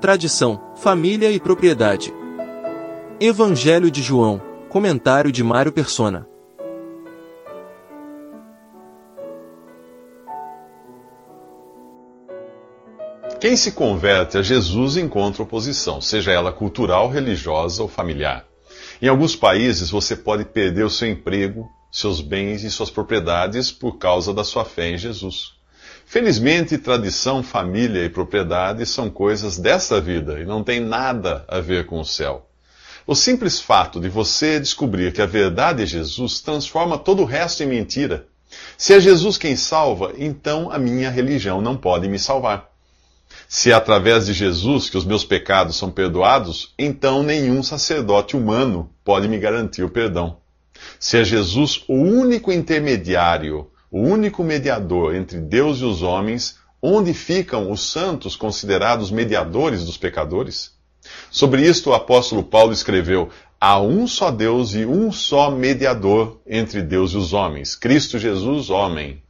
tradição, família e propriedade. Evangelho de João, comentário de Mário Persona. Quem se converte a Jesus encontra oposição, seja ela cultural, religiosa ou familiar. Em alguns países você pode perder o seu emprego, seus bens e suas propriedades por causa da sua fé em Jesus. Felizmente, tradição, família e propriedade são coisas desta vida e não tem nada a ver com o céu. O simples fato de você descobrir que a verdade é Jesus transforma todo o resto em mentira. Se é Jesus quem salva, então a minha religião não pode me salvar. Se é através de Jesus que os meus pecados são perdoados, então nenhum sacerdote humano pode me garantir o perdão. Se é Jesus o único intermediário, o único mediador entre Deus e os homens, onde ficam os santos considerados mediadores dos pecadores? Sobre isto o apóstolo Paulo escreveu: Há um só Deus e um só mediador entre Deus e os homens, Cristo Jesus, homem.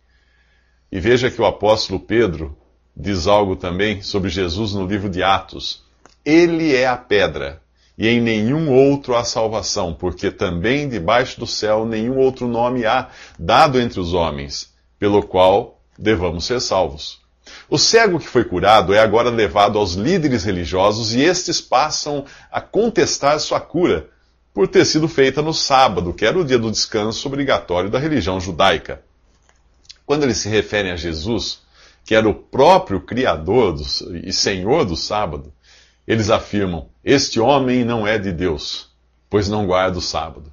E veja que o apóstolo Pedro diz algo também sobre Jesus no livro de Atos. Ele é a pedra, e em nenhum outro há salvação, porque também debaixo do céu nenhum outro nome há dado entre os homens, pelo qual devamos ser salvos. O cego que foi curado é agora levado aos líderes religiosos e estes passam a contestar sua cura por ter sido feita no sábado, que era o dia do descanso obrigatório da religião judaica. Quando eles se referem a Jesus, que era o próprio Criador do, e Senhor do sábado, eles afirmam: Este homem não é de Deus, pois não guarda o sábado.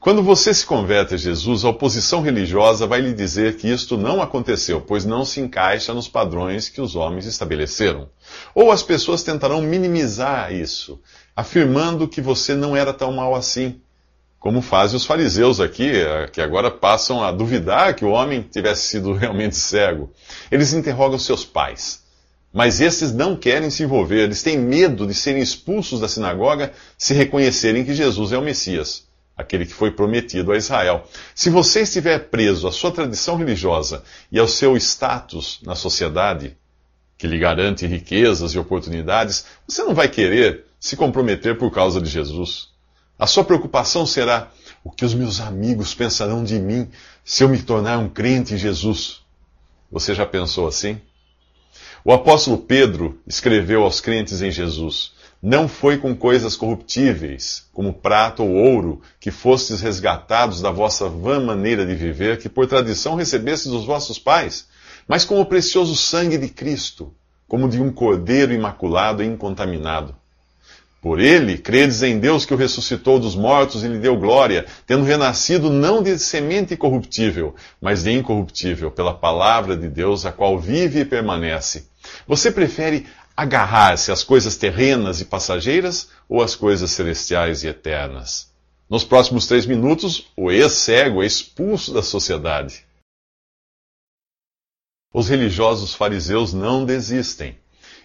Quando você se converte a Jesus, a oposição religiosa vai lhe dizer que isto não aconteceu, pois não se encaixa nos padrões que os homens estabeleceram. Ou as pessoas tentarão minimizar isso, afirmando que você não era tão mal assim, como fazem os fariseus aqui, que agora passam a duvidar que o homem tivesse sido realmente cego. Eles interrogam seus pais. Mas esses não querem se envolver, eles têm medo de serem expulsos da sinagoga se reconhecerem que Jesus é o Messias, aquele que foi prometido a Israel. Se você estiver preso à sua tradição religiosa e ao seu status na sociedade, que lhe garante riquezas e oportunidades, você não vai querer se comprometer por causa de Jesus. A sua preocupação será: o que os meus amigos pensarão de mim se eu me tornar um crente em Jesus? Você já pensou assim? O apóstolo Pedro escreveu aos crentes em Jesus: Não foi com coisas corruptíveis, como prata ou ouro, que fostes resgatados da vossa vã maneira de viver, que por tradição recebestes dos vossos pais, mas com o precioso sangue de Cristo, como de um cordeiro imaculado e incontaminado por ele, credes em Deus que o ressuscitou dos mortos e lhe deu glória, tendo renascido não de semente corruptível, mas de incorruptível, pela palavra de Deus, a qual vive e permanece. Você prefere agarrar-se às coisas terrenas e passageiras ou às coisas celestiais e eternas? Nos próximos três minutos, o ex-cego é expulso da sociedade. Os religiosos fariseus não desistem.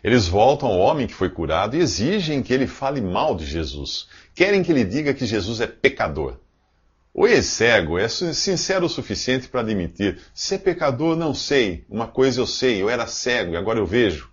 Eles voltam ao homem que foi curado e exigem que ele fale mal de Jesus. Querem que ele diga que Jesus é pecador. O ex-cego é sincero o suficiente para admitir: ser pecador não sei, uma coisa eu sei, eu era cego e agora eu vejo.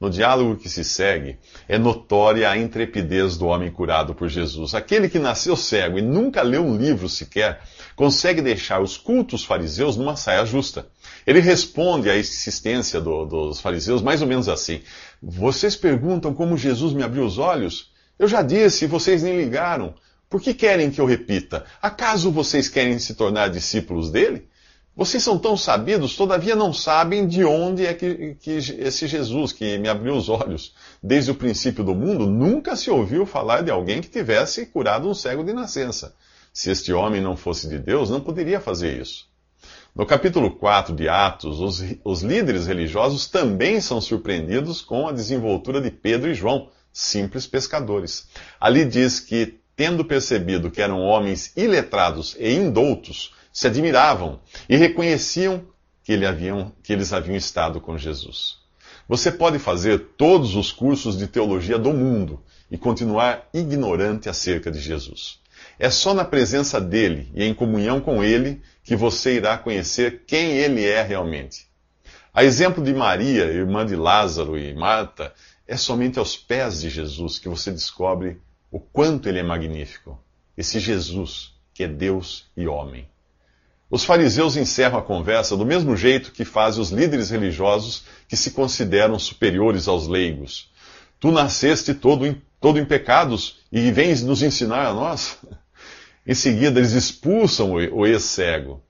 No diálogo que se segue, é notória a intrepidez do homem curado por Jesus. Aquele que nasceu cego e nunca leu um livro sequer, consegue deixar os cultos fariseus numa saia justa. Ele responde à insistência do, dos fariseus mais ou menos assim: Vocês perguntam como Jesus me abriu os olhos? Eu já disse vocês nem ligaram. Por que querem que eu repita? Acaso vocês querem se tornar discípulos dele? Vocês são tão sabidos, todavia não sabem de onde é que, que, esse Jesus que me abriu os olhos desde o princípio do mundo, nunca se ouviu falar de alguém que tivesse curado um cego de nascença. Se este homem não fosse de Deus, não poderia fazer isso. No capítulo 4 de Atos, os, os líderes religiosos também são surpreendidos com a desenvoltura de Pedro e João, simples pescadores. Ali diz que, tendo percebido que eram homens iletrados e indoutos, se admiravam e reconheciam que, ele haviam, que eles haviam estado com Jesus. Você pode fazer todos os cursos de teologia do mundo e continuar ignorante acerca de Jesus. É só na presença dele e em comunhão com ele que você irá conhecer quem ele é realmente. A exemplo de Maria, irmã de Lázaro e Marta, é somente aos pés de Jesus que você descobre o quanto ele é magnífico. Esse Jesus, que é Deus e homem. Os fariseus encerram a conversa do mesmo jeito que fazem os líderes religiosos que se consideram superiores aos leigos. Tu nasceste todo em, todo em pecados e vens nos ensinar a nós? Em seguida, eles expulsam o ex-cego.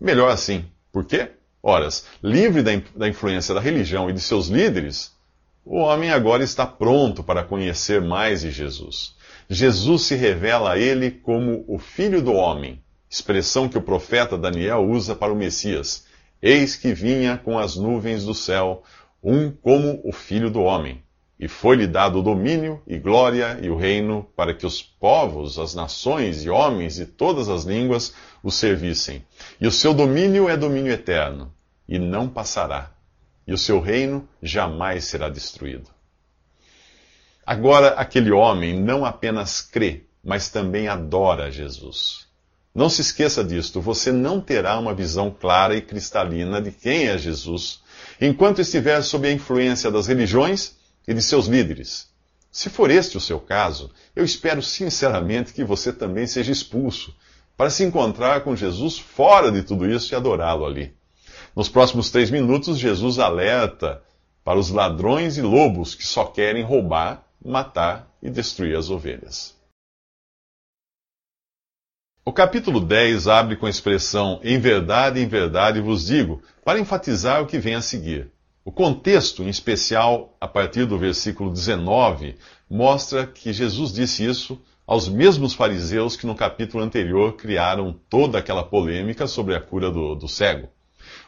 Melhor assim. Por quê? Horas, livre da, da influência da religião e de seus líderes, o homem agora está pronto para conhecer mais de Jesus. Jesus se revela a ele como o Filho do Homem, expressão que o profeta Daniel usa para o Messias. Eis que vinha com as nuvens do céu, um como o Filho do Homem. E foi-lhe dado o domínio e glória e o reino para que os povos, as nações e homens de todas as línguas o servissem. E o seu domínio é domínio eterno, e não passará. E o seu reino jamais será destruído. Agora, aquele homem não apenas crê, mas também adora Jesus. Não se esqueça disto, você não terá uma visão clara e cristalina de quem é Jesus, enquanto estiver sob a influência das religiões e de seus líderes. Se for este o seu caso, eu espero sinceramente que você também seja expulso, para se encontrar com Jesus fora de tudo isso e adorá-lo ali. Nos próximos três minutos, Jesus alerta para os ladrões e lobos que só querem roubar matar e destruir as ovelhas. O capítulo 10 abre com a expressão em verdade, em verdade vos digo, para enfatizar o que vem a seguir. O contexto, em especial a partir do versículo 19, mostra que Jesus disse isso aos mesmos fariseus que no capítulo anterior criaram toda aquela polêmica sobre a cura do, do cego.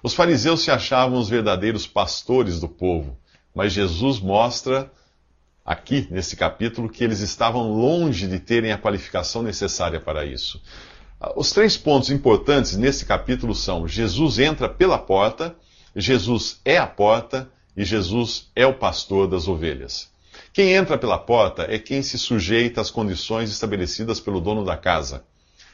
Os fariseus se achavam os verdadeiros pastores do povo, mas Jesus mostra aqui nesse capítulo que eles estavam longe de terem a qualificação necessária para isso. Os três pontos importantes nesse capítulo são: Jesus entra pela porta, Jesus é a porta e Jesus é o pastor das ovelhas. Quem entra pela porta é quem se sujeita às condições estabelecidas pelo dono da casa.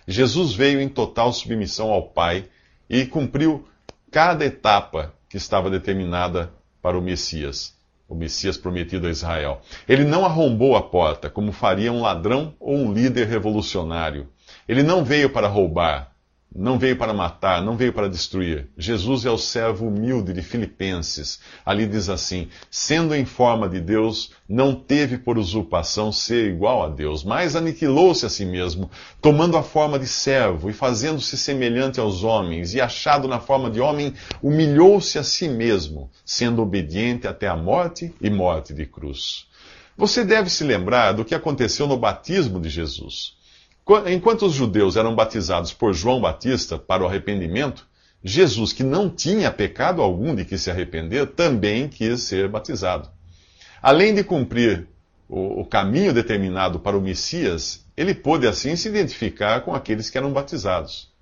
Jesus veio em total submissão ao Pai e cumpriu cada etapa que estava determinada para o Messias o Messias prometido a Israel. Ele não arrombou a porta, como faria um ladrão ou um líder revolucionário. Ele não veio para roubar, não veio para matar, não veio para destruir. Jesus é o servo humilde de Filipenses. Ali diz assim: sendo em forma de Deus, não teve por usurpação ser igual a Deus, mas aniquilou-se a si mesmo, tomando a forma de servo e fazendo-se semelhante aos homens, e achado na forma de homem, humilhou-se a si mesmo, sendo obediente até a morte e morte de cruz. Você deve se lembrar do que aconteceu no batismo de Jesus. Enquanto os judeus eram batizados por João Batista para o arrependimento, Jesus, que não tinha pecado algum de que se arrepender, também quis ser batizado. Além de cumprir o, caminho determinado para o Messias, ele pôde assim se identificar com aqueles que eram batizados.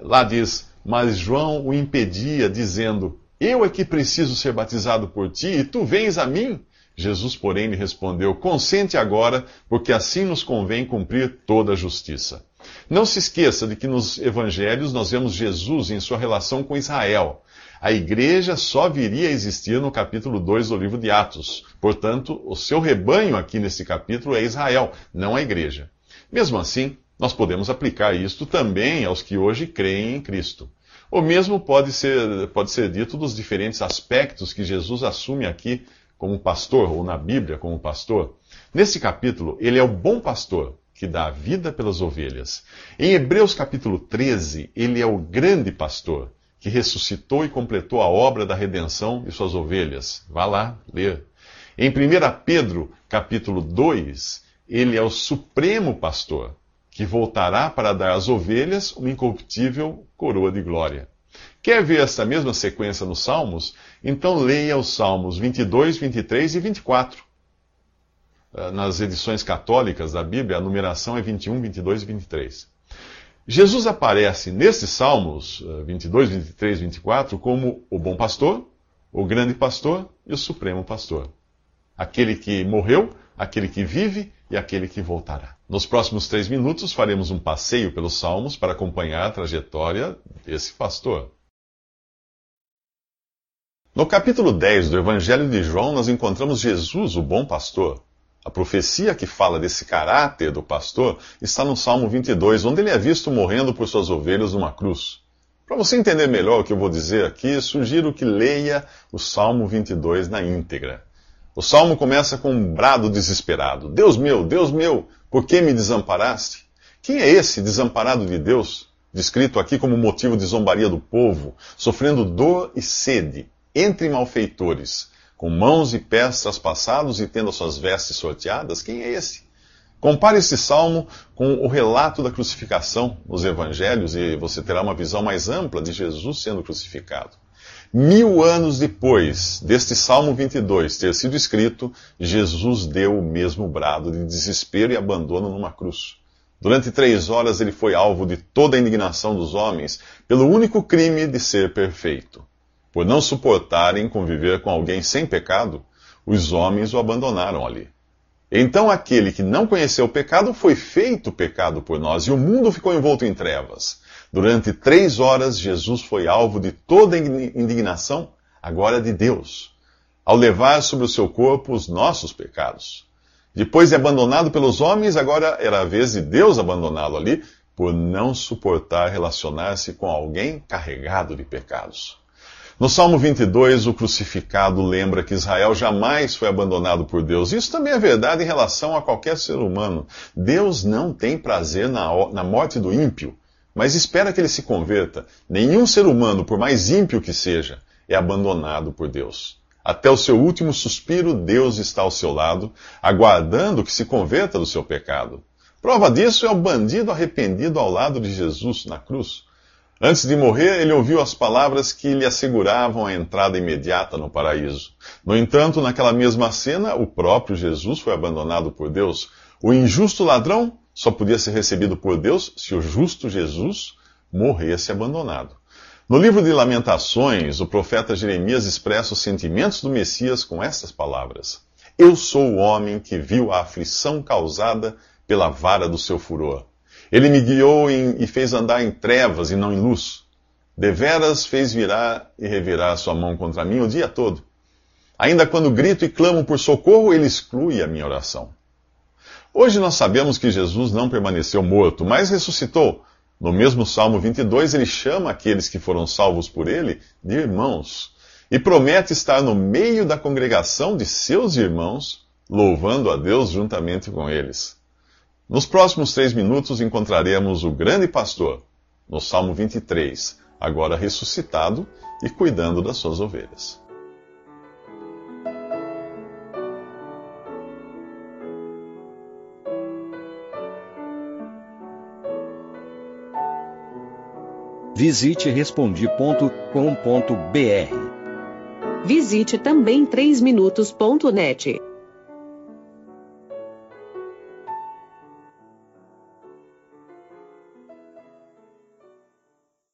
Lá diz: Mas João o impedia, dizendo: Eu é que preciso ser batizado por ti, e tu vens a mim? Jesus, porém, lhe respondeu: Consente agora, porque assim nos convém cumprir toda a justiça. Não se esqueça de que nos evangelhos nós vemos Jesus em sua relação com Israel. A igreja só viria a existir no capítulo 2 do livro de Atos. Portanto, o seu rebanho aqui nesse capítulo é Israel, não a igreja. Mesmo assim, nós podemos aplicar isto também aos que hoje creem em Cristo. O mesmo pode ser, pode ser dito dos diferentes aspectos que Jesus assume aqui como pastor, ou na Bíblia como pastor, nesse capítulo, ele é o bom pastor que dá a vida pelas ovelhas. Em Hebreus capítulo 13, ele é o grande pastor que ressuscitou e completou a obra da redenção de suas ovelhas. Vá lá ler. Em 1 Pedro capítulo 2, ele é o supremo pastor que voltará para dar às ovelhas uma incorruptível coroa de glória. Quer ver essa mesma sequência nos Salmos? Então leia os Salmos 22, 23 e 24. Ah, nas edições católicas da Bíblia, a numeração é 21, 22 e 23. Jesus aparece nesses Salmos 22, 23 e 24 como o bom pastor, o grande pastor e o supremo pastor. Aquele que morreu, aquele que vive e aquele que voltará. Nos próximos três minutos faremos um passeio pelos Salmos para acompanhar a trajetória desse pastor. No capítulo 10 do Evangelho de João, nós encontramos Jesus, o bom pastor. A profecia que fala desse caráter do pastor está no Salmo 22, onde ele é visto morrendo por suas ovelhas numa cruz. Para você entender melhor o que eu vou dizer aqui, sugiro que leia o Salmo 22 na íntegra. O salmo começa com um brado desesperado: Deus meu, Deus meu, por que me desamparaste? Quem é esse desamparado de Deus, descrito aqui como motivo de zombaria do povo, sofrendo dor e sede, entre malfeitores? com mãos e pés traspassados e tendo as suas vestes sorteadas? Quem é esse? Compare esse salmo com o relato da crucificação nos evangelhos e você terá uma visão mais ampla de Jesus sendo crucificado. Mil anos depois deste Salmo 22 ter sido escrito, Jesus deu o mesmo brado de desespero e abandono numa cruz. Durante três horas ele foi alvo de toda a indignação dos homens pelo único crime de ser perfeito. Por não suportarem conviver com alguém sem pecado, os homens o abandonaram ali. Então aquele que não conheceu o pecado foi feito pecado por nós, e o mundo ficou envolto em trevas. Durante três horas, Jesus foi alvo de toda indignação, agora de Deus, ao levar sobre o seu corpo os nossos pecados. Depois de abandonado pelos homens, agora era a vez de Deus abandoná-lo ali, por não suportar relacionar-se com alguém carregado de pecados. No Salmo 22, o crucificado lembra que Israel jamais foi abandonado por Deus. Isso também é verdade em relação a qualquer ser humano. Deus não tem prazer na, na morte do ímpio, mas espera que ele se converta. Nenhum ser humano, por mais ímpio que seja, é abandonado por Deus. Até o seu último suspiro, Deus está ao seu lado, aguardando que se converta do seu pecado. Prova disso é o bandido arrependido ao lado de Jesus na cruz. Antes de morrer, ele ouviu as palavras que lhe asseguravam a entrada imediata no paraíso. No entanto, naquela mesma cena, o próprio Jesus foi abandonado por Deus. O injusto ladrão só podia ser recebido por Deus se o justo Jesus morresse abandonado. No livro de Lamentações, o profeta Jeremias expressa os sentimentos do Messias com estas palavras: Eu sou o homem que viu a aflição causada pela vara do seu furor. Ele me guiou em, e fez andar em trevas e não em luz. Deveras fez virar e revirar sua mão contra mim o dia todo. Ainda quando grito e clamo por socorro, ele exclui a minha oração. Hoje nós sabemos que Jesus não permaneceu morto, mas ressuscitou. No mesmo Salmo 22, ele chama aqueles que foram salvos por ele de irmãos e promete estar no meio da congregação de seus irmãos, louvando a Deus juntamente com eles. Nos próximos três minutos encontraremos o grande pastor, no Salmo 23, agora ressuscitado e cuidando das suas ovelhas. Visite respondi.com.br. Visite também 3minutos.net.